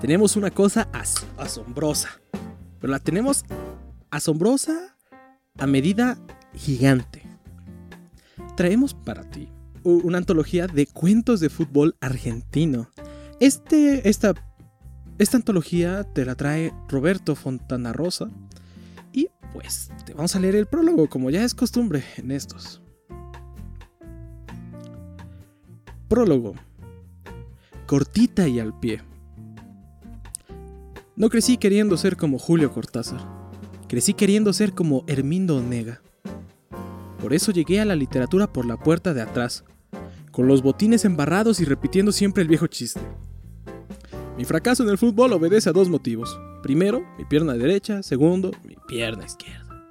tenemos una cosa asombrosa. Pero la tenemos asombrosa a medida gigante. Traemos para ti una antología de cuentos de fútbol argentino. Este, esta, esta antología te la trae Roberto Fontana Rosa. Y pues te vamos a leer el prólogo, como ya es costumbre en estos. Prólogo. Cortita y al pie. No crecí queriendo ser como Julio Cortázar. Crecí queriendo ser como Hermindo Onega. Por eso llegué a la literatura por la puerta de atrás, con los botines embarrados y repitiendo siempre el viejo chiste. Mi fracaso en el fútbol obedece a dos motivos. Primero, mi pierna derecha. Segundo, mi pierna izquierda.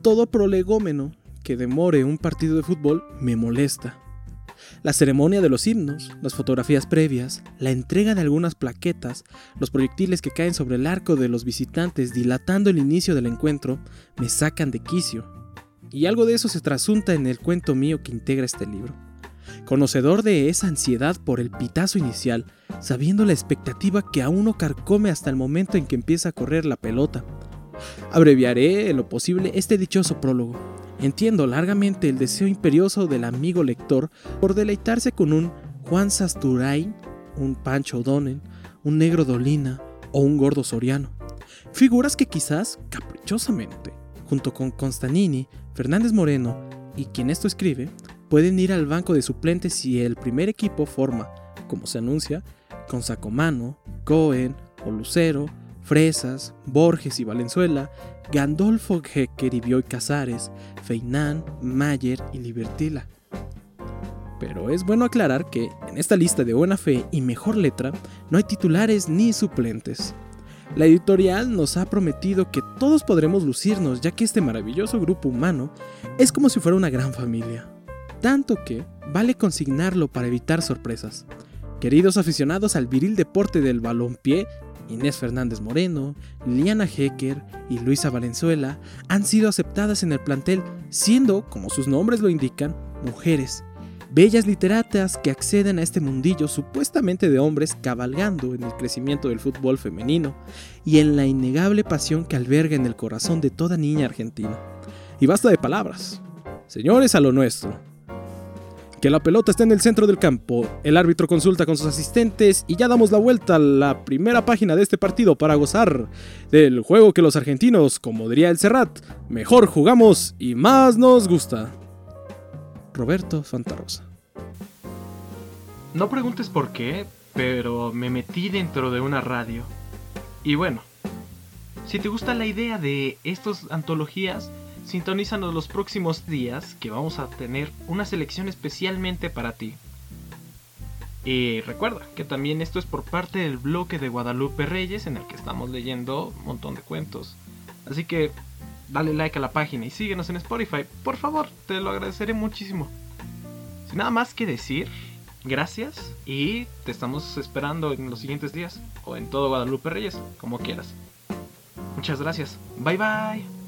Todo prolegómeno que demore un partido de fútbol me molesta. La ceremonia de los himnos, las fotografías previas, la entrega de algunas plaquetas, los proyectiles que caen sobre el arco de los visitantes dilatando el inicio del encuentro, me sacan de quicio. Y algo de eso se trasunta en el cuento mío que integra este libro conocedor de esa ansiedad por el pitazo inicial, sabiendo la expectativa que a uno carcome hasta el momento en que empieza a correr la pelota. Abreviaré en lo posible este dichoso prólogo. Entiendo largamente el deseo imperioso del amigo lector por deleitarse con un Juan Sasturain, un Pancho O'Donnell, un Negro Dolina o un Gordo Soriano. Figuras que quizás, caprichosamente, junto con Constanini, Fernández Moreno y quien esto escribe, pueden ir al banco de suplentes si el primer equipo forma, como se anuncia, con Sacomano, Cohen o Lucero, Fresas, Borges y Valenzuela, Gandolfo Hecker y Bioy Casares, Feinán, Mayer y Libertila. Pero es bueno aclarar que en esta lista de buena fe y mejor letra no hay titulares ni suplentes. La editorial nos ha prometido que todos podremos lucirnos ya que este maravilloso grupo humano es como si fuera una gran familia tanto que vale consignarlo para evitar sorpresas. Queridos aficionados al viril deporte del balompié, Inés Fernández Moreno, Liliana Hecker y Luisa Valenzuela han sido aceptadas en el plantel, siendo, como sus nombres lo indican, mujeres, bellas literatas que acceden a este mundillo supuestamente de hombres cabalgando en el crecimiento del fútbol femenino y en la innegable pasión que alberga en el corazón de toda niña argentina. Y basta de palabras. Señores, a lo nuestro que la pelota está en el centro del campo. El árbitro consulta con sus asistentes y ya damos la vuelta a la primera página de este partido para gozar del juego que los argentinos, como diría el Serrat, mejor jugamos y más nos gusta. Roberto Fantarosa. No preguntes por qué, pero me metí dentro de una radio. Y bueno, si te gusta la idea de estas antologías, Sintonízanos los próximos días que vamos a tener una selección especialmente para ti. Y recuerda que también esto es por parte del bloque de Guadalupe Reyes en el que estamos leyendo un montón de cuentos. Así que dale like a la página y síguenos en Spotify. Por favor, te lo agradeceré muchísimo. Sin nada más que decir, gracias y te estamos esperando en los siguientes días o en todo Guadalupe Reyes, como quieras. Muchas gracias. Bye bye.